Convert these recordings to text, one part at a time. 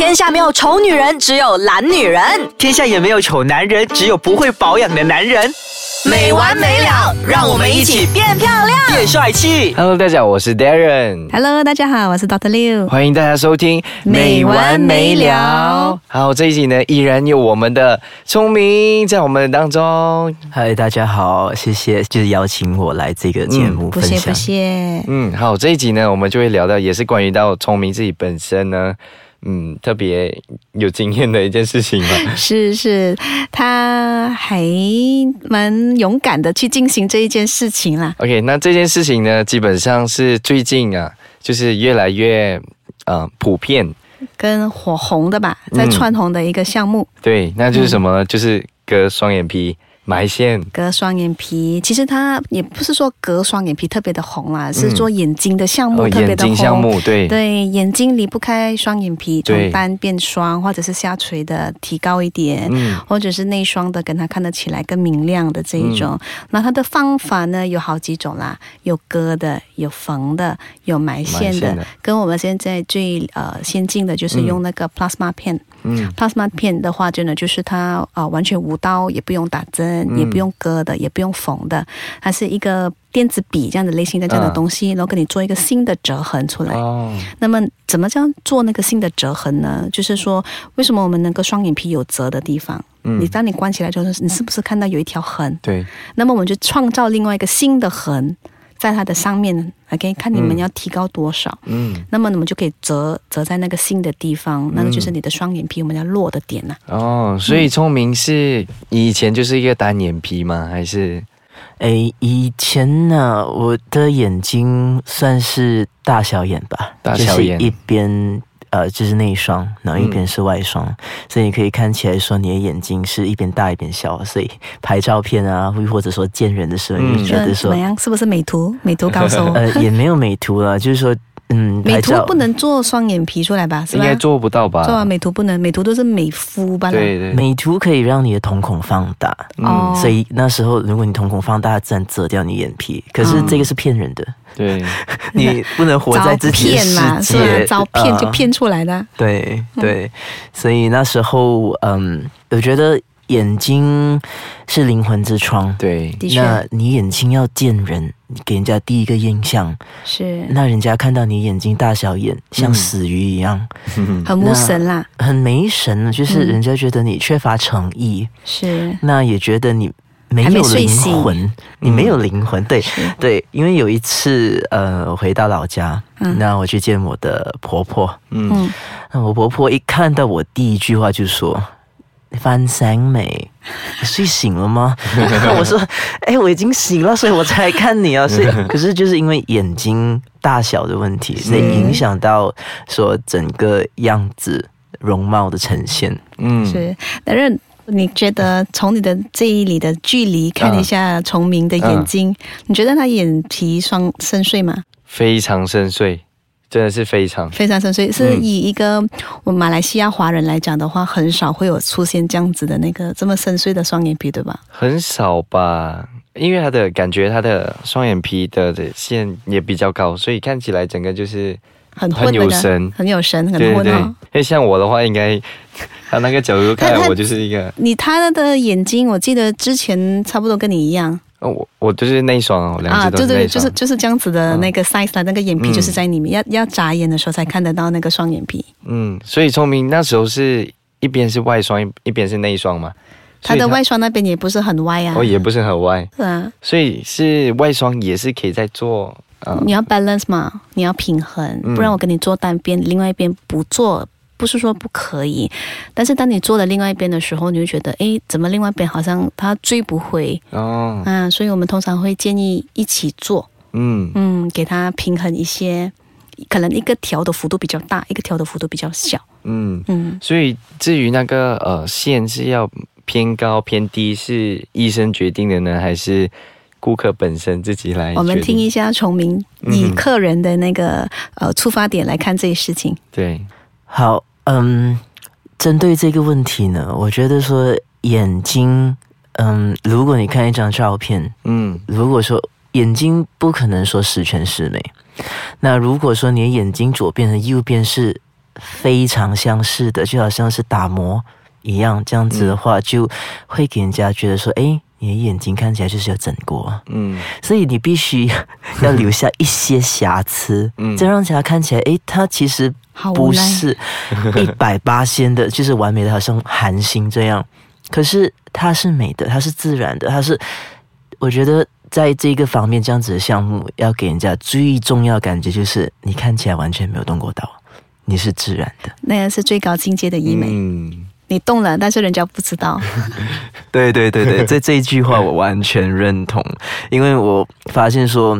天下没有丑女人，只有懒女人。天下也没有丑男人，只有不会保养的男人。没完没了，让我们一起变漂亮。变帅气。Hello，大家好，我是 Darren，Hello，大家好，我是 Doctor Liu。欢迎大家收听没完没了。好，这一集呢，依然有我们的聪明在我们当中。嗨，大家好，谢谢，就是邀请我来这个节目不分享。谢不谢。嗯，好，这一集呢，我们就会聊到，也是关于到聪明自己本身呢，嗯，特别有经验的一件事情嘛。是是，他还蛮勇敢的去进行这一件事情啦。OK，那这件事情呢，基本上是最近啊，就是越来越呃普遍。跟火红的吧，在嗯窜红的一个项目，对，那就是什么呢？就是割双眼皮、埋线。割双眼皮。其实它也不是说割双眼皮特别的红啦，是嗯做眼睛的项目哦，眼特别的红。睛项目，对，对，眼睛离不开双眼皮，对从单变双，或者是下垂的提高一点，嗯，或者是内双的，跟它看得起来更明亮的这一种。嗯那它的方法呢有好几种啦，有割的，有缝的，有埋线的。线的跟我们现在最呃先进的就是用那个 plasma 片。嗯 plasma 片的话，真的就是它呃完全无刀，也不用打针，嗯也不用割的，也不用缝的，它是一个电子笔这样的类型的这样的嗯东西，然后给你做一个新的折痕出来。哦，那么怎么这样做那个新的折痕呢？就是说，为什么我们能够双眼皮有折的地方？嗯你当你关起来之后，你是不是看到有一条痕？对，那么我们就创造另外一个新的痕，在它的上面，OK，看你们嗯要提高多少。嗯，那么你们就可以折折在那个新的地方，那个就是你的双眼皮我们要落的点呐、哦，所以聪明是以前就是一个单眼皮吗？还是诶，以前呢，我的眼睛算是大小眼吧，大小眼就是一边。呃，就是内双，然后一边是外双，所以你可以看起来说你的眼睛是一边大一边小，所以拍照片啊，或或者说见人的时候，嗯你就觉得说怎么，样？是不是美图？美图高手？呃，也没有美图了，就是说，嗯，美图不能做双眼皮出来吧？是吧？应该做不到吧？做啊，美图不能，美图都是美肤吧？对对，美图可以让你的瞳孔放大，嗯，所以那时候如果你瞳孔放大，自然遮掉你眼皮。可是这个是骗人的，对，你不能活在自己的照片嘛，世 是吧？界，照片就啊骗出来的。对对，所以那时候，嗯，我觉得眼睛是灵魂之窗。对，那你眼睛要见人，你给人家第一个印象，是。那人家看到你眼睛大小眼，像嗯。死鱼一样，很无神啦，很没神了，就是嗯。人家觉得你缺乏诚意，是。那也觉得你没有灵魂，你没有灵魂，对是。对，因为有一次，呃，我回到老家，嗯。那我去见我的婆婆，嗯，嗯，那我婆婆一看到我，第一句话就说：“翻醒没？你睡醒了吗？” 我说：“哎，我已经醒了，所以我才来看你啊。”所以，可是就是因为眼睛大小的问题，所以影响到说整个样子容貌的呈现。嗯，是。但是你觉得从你的这一里的距离看一下崇明的眼睛，你觉得他眼皮双深邃吗？非常深邃，真的是非常，非常深邃，是以一个我们马来西亚华人来讲的话，很少会有出现这样子的那个这么深邃的双眼皮，对吧？很少吧。因为他的感觉，他的双眼皮的的线也比较高，所以看起来整个就是很混很有神很有神，很对对对。因。为 像我的话，应该他那个角度看我就是一个，你他的眼睛，我记得之前差不多跟你一样哦我我就是内双啊，只都对对。就是就是这样子的那个 size 啦，那个眼皮嗯就是在里面，要要眨眼的时候才看得到那个双眼皮。嗯，所以聪明那时候是一边是外双，一一边是内双嘛。它的外双那边也不是很歪啊，哦也不是很歪，是啊，所以是外双也是可以在做啊。你要 balance 嘛，你要平衡，嗯不然我跟你做单边，另外一边不做。不是说不可以，但是当你做了另外一边的时候，你就觉得，哎，怎么另外一边好像他追不回哦，啊？所以我们通常会建议一起做，嗯。嗯，给他平衡一些，可能一个调的幅度比较大，一个调的幅度比较小，嗯，嗯，所以至于那个呃线是要偏高偏低，是医生决定的呢，还是顾客本身自己来？我们听一下崇明嗯。以客人的那个呃出发点来看这些事情，对，好，嗯，针对这个问题呢，我觉得说眼睛，嗯，如果你看一张照片，嗯。如果说眼睛不可能说十全十美，那如果说你的眼睛左边和右边是非常相似的，就好像是打磨一样，这样子的话，就会给人家觉得说，哎，你的眼睛看起来就是有整过，嗯。所以你必须 要留下一些瑕疵，嗯。这样让人家看起来，诶，它其实不是一百八仙的，就是完美的，好像韩星这样。可是它是美的，它是自然的，它是我觉得在这个方面这样子的项目，要给人家最重要的感觉就是你看起来完全没有动过刀，你是自然的。那个是最高境界的医美，嗯你动了，但是人家不知道。对对对对，这这一句话我完全认同，因为我发现说，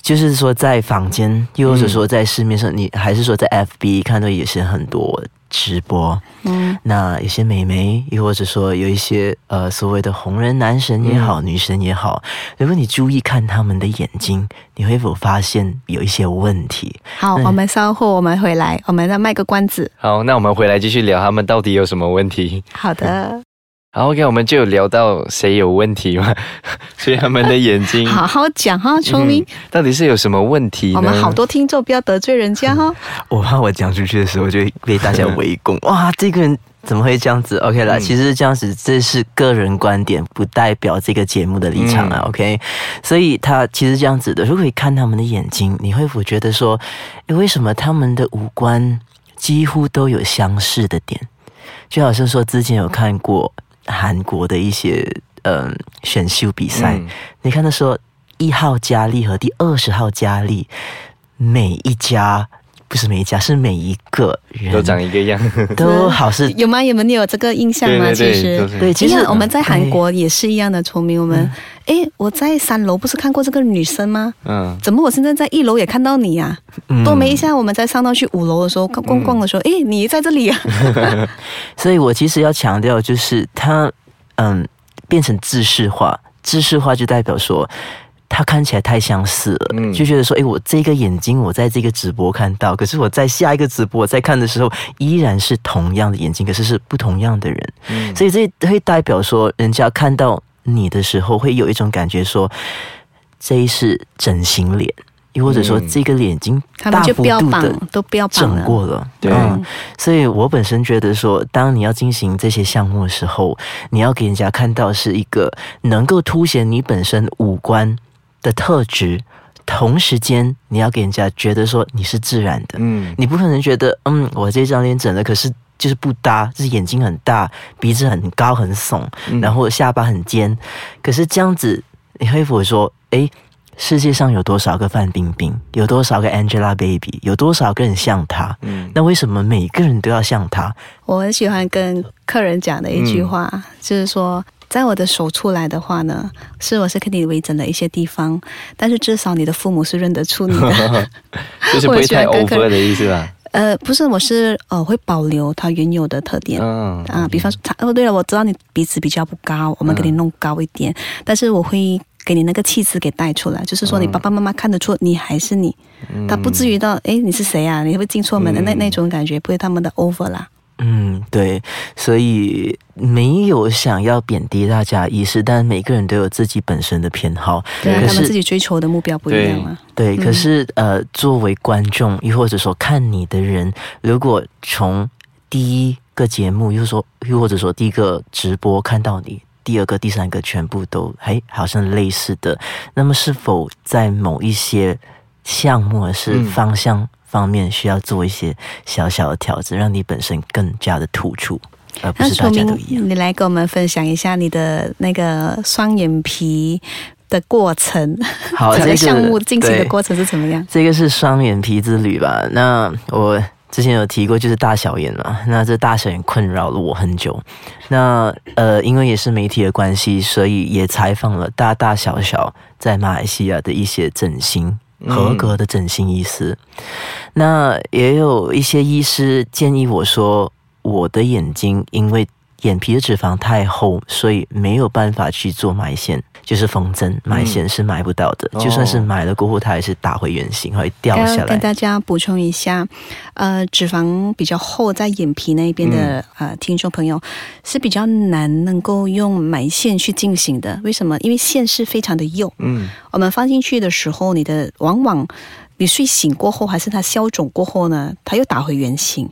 就是说在坊间，又或者说在市面上，你还是说在 FB 看到也是很多直播，嗯，那有些美眉，又或者说有一些呃所谓的红人男神也好，女神也好，如果你注意看他们的眼睛，你会否发现有一些问题？好，我们稍后我们回来，我们再卖个关子。好，那我们回来继续聊他们到底有什么问题。好的，好，OK，我们就有聊到谁有问题嘛，所以他们的眼睛好好讲哈，聪明。嗯到底是有什么问题？我们好多听众，不要得罪人家哈。我怕我讲出去的时候就会被大家围攻。哇，这个人怎么会这样子？OK 啦，嗯其实这样子这是个人观点，不代表这个节目的立场啊。嗯 OK，所以他其实这样子的，如果你看他们的眼睛，你会否觉得说，诶为什么他们的五官几乎都有相似的点？就好像说之前有看过韩国的一些嗯选秀比赛，嗯。你看那时候，一号佳丽和第二十号佳丽，每一家不是每一家，是每一个人都长一个样。都好是有吗？有没有你有这个印象吗？对对对其实对，其其实实我们在韩国也是一样的，聪明。我们诶，我在三楼不是看过这个女生吗？嗯怎么我现在在一楼也看到你呀、嗯多没一下，我们在上到去五楼的时候，逛逛的时候，诶，你在这里啊？所以我其实要强调，就是它嗯变成制式化，制式化就代表说。它看起来太相似了，嗯就觉得说，哎，我这个眼睛我在这个直播看到，可是我在下一个直播我在看的时候，依然是同样的眼睛，可是是不同样的人。嗯所以这会代表说，人家看到你的时候，会有一种感觉说，这一是整形脸，又或者说嗯这个脸已经大幅度的都标榜整。过了。对嗯所以我本身觉得说，当你要进行这些项目的时候，你要给人家看到是一个能够凸显你本身五官的特质，同时间你要给人家觉得说你是自然的。嗯你不可能觉得，嗯，我这张脸整的可是就是不搭，就是眼睛很大，鼻子很高很耸，嗯然后下巴很尖，可是这样子，你会否说，诶，世界上有多少个范冰冰，有多少个 Angelababy，有多少个人像她？嗯那为什么每个人都要像她？我很喜欢跟客人讲的一句话，嗯就是说，在我的手出来的话呢，是我是给你微整的一些地方，但是至少你的父母是认得出你的。就是不会 太 over 的意思吧？呃，不是，我是呃会保留它原有的特点。嗯啊，比方说，他哦，对了，我知道你鼻子比较不高，我们给你弄高一点，但是我会给你那个气质给带出来，就是说你爸爸妈妈看得出你还是你，他不至于到诶你是谁啊？你会进错门的、那嗯那种感觉，不会他们的 over 啦。嗯，对，所以没有想要贬低大家的意识，但每个人都有自己本身的偏好。对他们自己追求的目标不一样嘛。对，嗯可是呃，作为观众，又或者说看你的人，如果从第一个节目，又说又或者说第一个直播看到你，第二个、第三个全部都哎好像类似的，那么是否在某一些项目或是嗯方向方面需要做一些小小的调整，让你本身更加的突出，而不那是大说明家都一样？你来跟我们分享一下你的那个双眼皮的过程，好，整 这个个项目进行的过程是怎么样？这个是双眼皮之旅吧？那我之前有提过，就是大小眼嘛。那这大小眼困扰了我很久。那呃，因为也是媒体的关系，所以也采访了大大小小在马来西亚的一些整形。合格的整形医师，那也有一些医师建议我说，我的眼睛因为眼皮的脂肪太厚，所以没有办法去做埋线，就是缝针，埋线是埋不到的。哦就算是埋了过后，它也是打回原形，会掉下来。跟跟大家补充一下，呃，脂肪比较厚在眼皮那边的、呃听众朋友是比较难能够用埋线去进行的。为什么？因为线是非常的幼，嗯我们放进去的时候，你的往往你睡醒过后，还是它消肿过后呢，它又打回原形，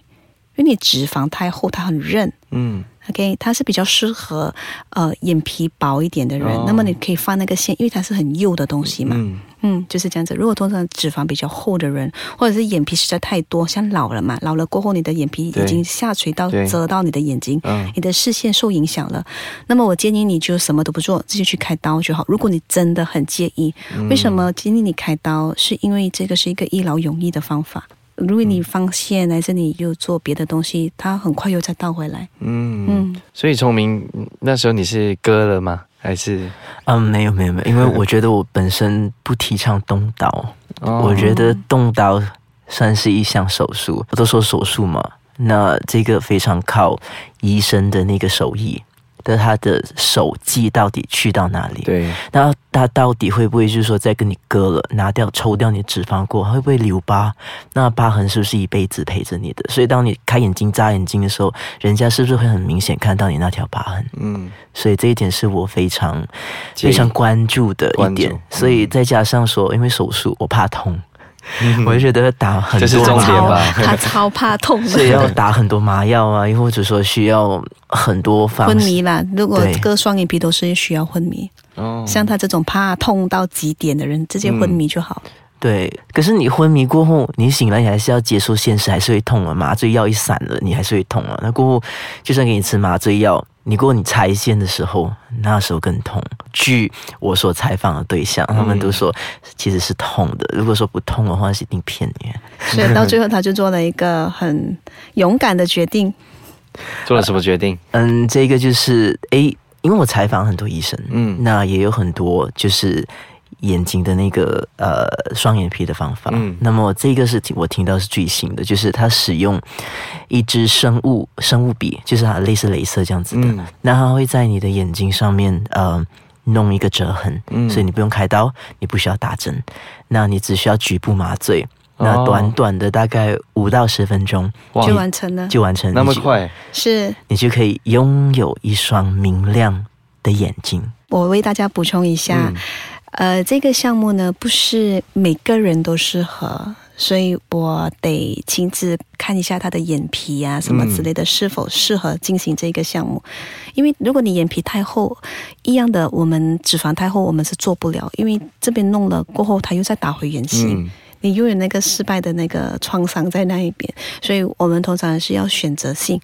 因为你脂肪太厚，它很韧。嗯 OK，它是比较适合呃眼皮薄一点的人。哦那么你可以放那个线，因为它是很幼的东西嘛。嗯嗯，就是这样子。如果通常脂肪比较厚的人，或者是眼皮实在太多，像老了嘛，老了过后你的眼皮已经下垂到遮到你的眼睛，嗯你的视线受影响了。那么我建议你就什么都不做，直接去开刀就好。如果你真的很介意，嗯为什么建议你开刀？是因为这个是一个一劳永逸的方法。如果你放线，还是你又做别的东西，它很快又再倒回来。嗯。嗯，所以聪明那时候你是割了吗？还是？嗯，没有没有没有，因为我觉得我本身不提倡动刀，哦。我觉得动刀算是一项手术，我都说手术嘛，那这个非常靠医生的那个手艺的他的手技到底去到哪里？对那他到底会不会就是说在跟你割了、拿掉、抽掉你的脂肪过，会不会留疤？那疤痕是不是一辈子陪着你的？所以当你开眼睛、眨眼睛的时候，人家是不是会很明显看到你那条疤痕？嗯所以这一点是我非常非常关注的一点。所以再加上说，因为手术我怕痛，我就觉得打很这是多麻超重点吧他超怕痛所以。要打很多麻药啊，又或者说需要很多方。昏迷啦，如果对割双眼皮都是需要昏迷，哦像他这种怕痛到极点的人，直接昏迷就好。对，可是你昏迷过后，你醒来你还是要接受现实，还是会痛啊。麻醉药一散了，你还是会痛啊。那过后，就算给你吃麻醉药，你过你拆线的时候，那时候更痛。据我所采访的对象，他们都说其实是痛的。如果说不痛的话，是一定骗你。所以 到最后，他就做了一个很勇敢的决定。做了什么决定？嗯，这个就是诶，因为我采访很多医生，嗯那也有很多就是眼睛的那个呃双眼皮的方法。嗯。那么这个是听我听到是最新的，就是他使用一支生物生物笔，就是它类似镭射这样子的，嗯。那它会在你的眼睛上面呃。弄一个折痕，嗯。所以你不用开刀，你不需要打针，那你只需要局部麻醉，那哦短短的大概五到十分钟就完成了，就完成，那么快？是。你就可以拥有一双明亮的眼睛。我为大家补充一下，嗯呃，这个项目呢不是每个人都适合，所以我得亲自看一下他的眼皮啊什么之类的、是否适合进行这个项目。因为如果你眼皮太厚，一样的，我们脂肪太厚，我们是做不了，因为这边弄了过后，它又再打回原形。嗯你又有那个失败的那个创伤在那一边，所以我们通常是要选择性。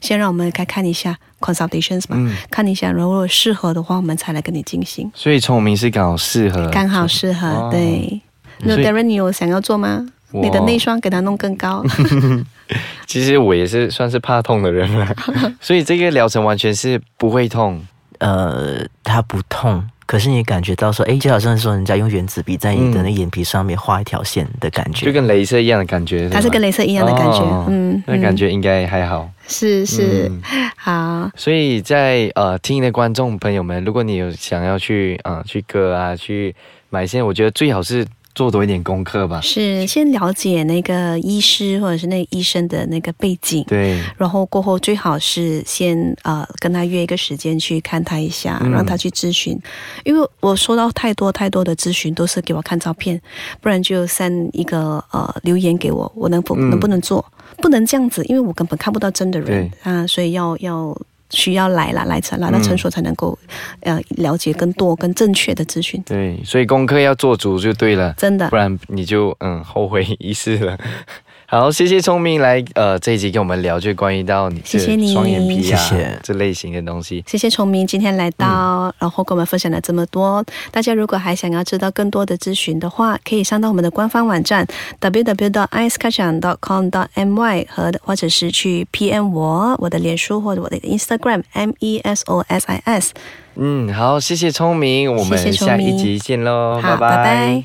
先让我们来看一下 consultations 嘛，嗯看一下，如果适合的话，我们才来跟你进行。所以聪明是刚好适合，刚好适合，哦对。那 Darren，你有想要做吗？你的内双给它弄更高，其实我也是算是怕痛的人了，所以这个疗程完全是不会痛。呃，它不痛，可是你感觉到说，哎，就好像说人家用原子笔在你的那眼皮上面画一条线的感觉。就跟镭射一样的感觉，它是跟镭射一样的感觉，哦嗯，那感嗯觉应该还好。是是、嗯好，所以在呃听的观众朋友们，如果你有想要去啊、呃去割啊去买线，我觉得最好是做多一点功课吧。是先了解那个医师或者是那个医生的那个背景，对，然后过后最好是先呃跟他约一个时间去看他一下，嗯让他去咨询，因为我收到太多太多的咨询都是给我看照片，不然就 send 一个呃留言给我，我能否、嗯能不能做？不能这样子，因为我根本看不到真的人啊，所以要要。需要来了，来成来到诊所才能够，呃，了解更多、更正确的资讯。对，所以功课要做足就对了，真的不，然你就嗯后悔一世了。好，谢谢聪明来呃这一集跟我们聊，就关于到你谢谢你双眼皮啊这类型的东西。谢谢聪明今天来到，然后跟我们分享了这么多。大家如果还想要知道更多的咨询的话，可以上到我们的官方网站 www.icekacang.com.my 和或者是去 PM 我我的脸书或者我的 Instagram M E S O S I S。嗯，好，谢谢聪明，我们下一集见喽，好，拜拜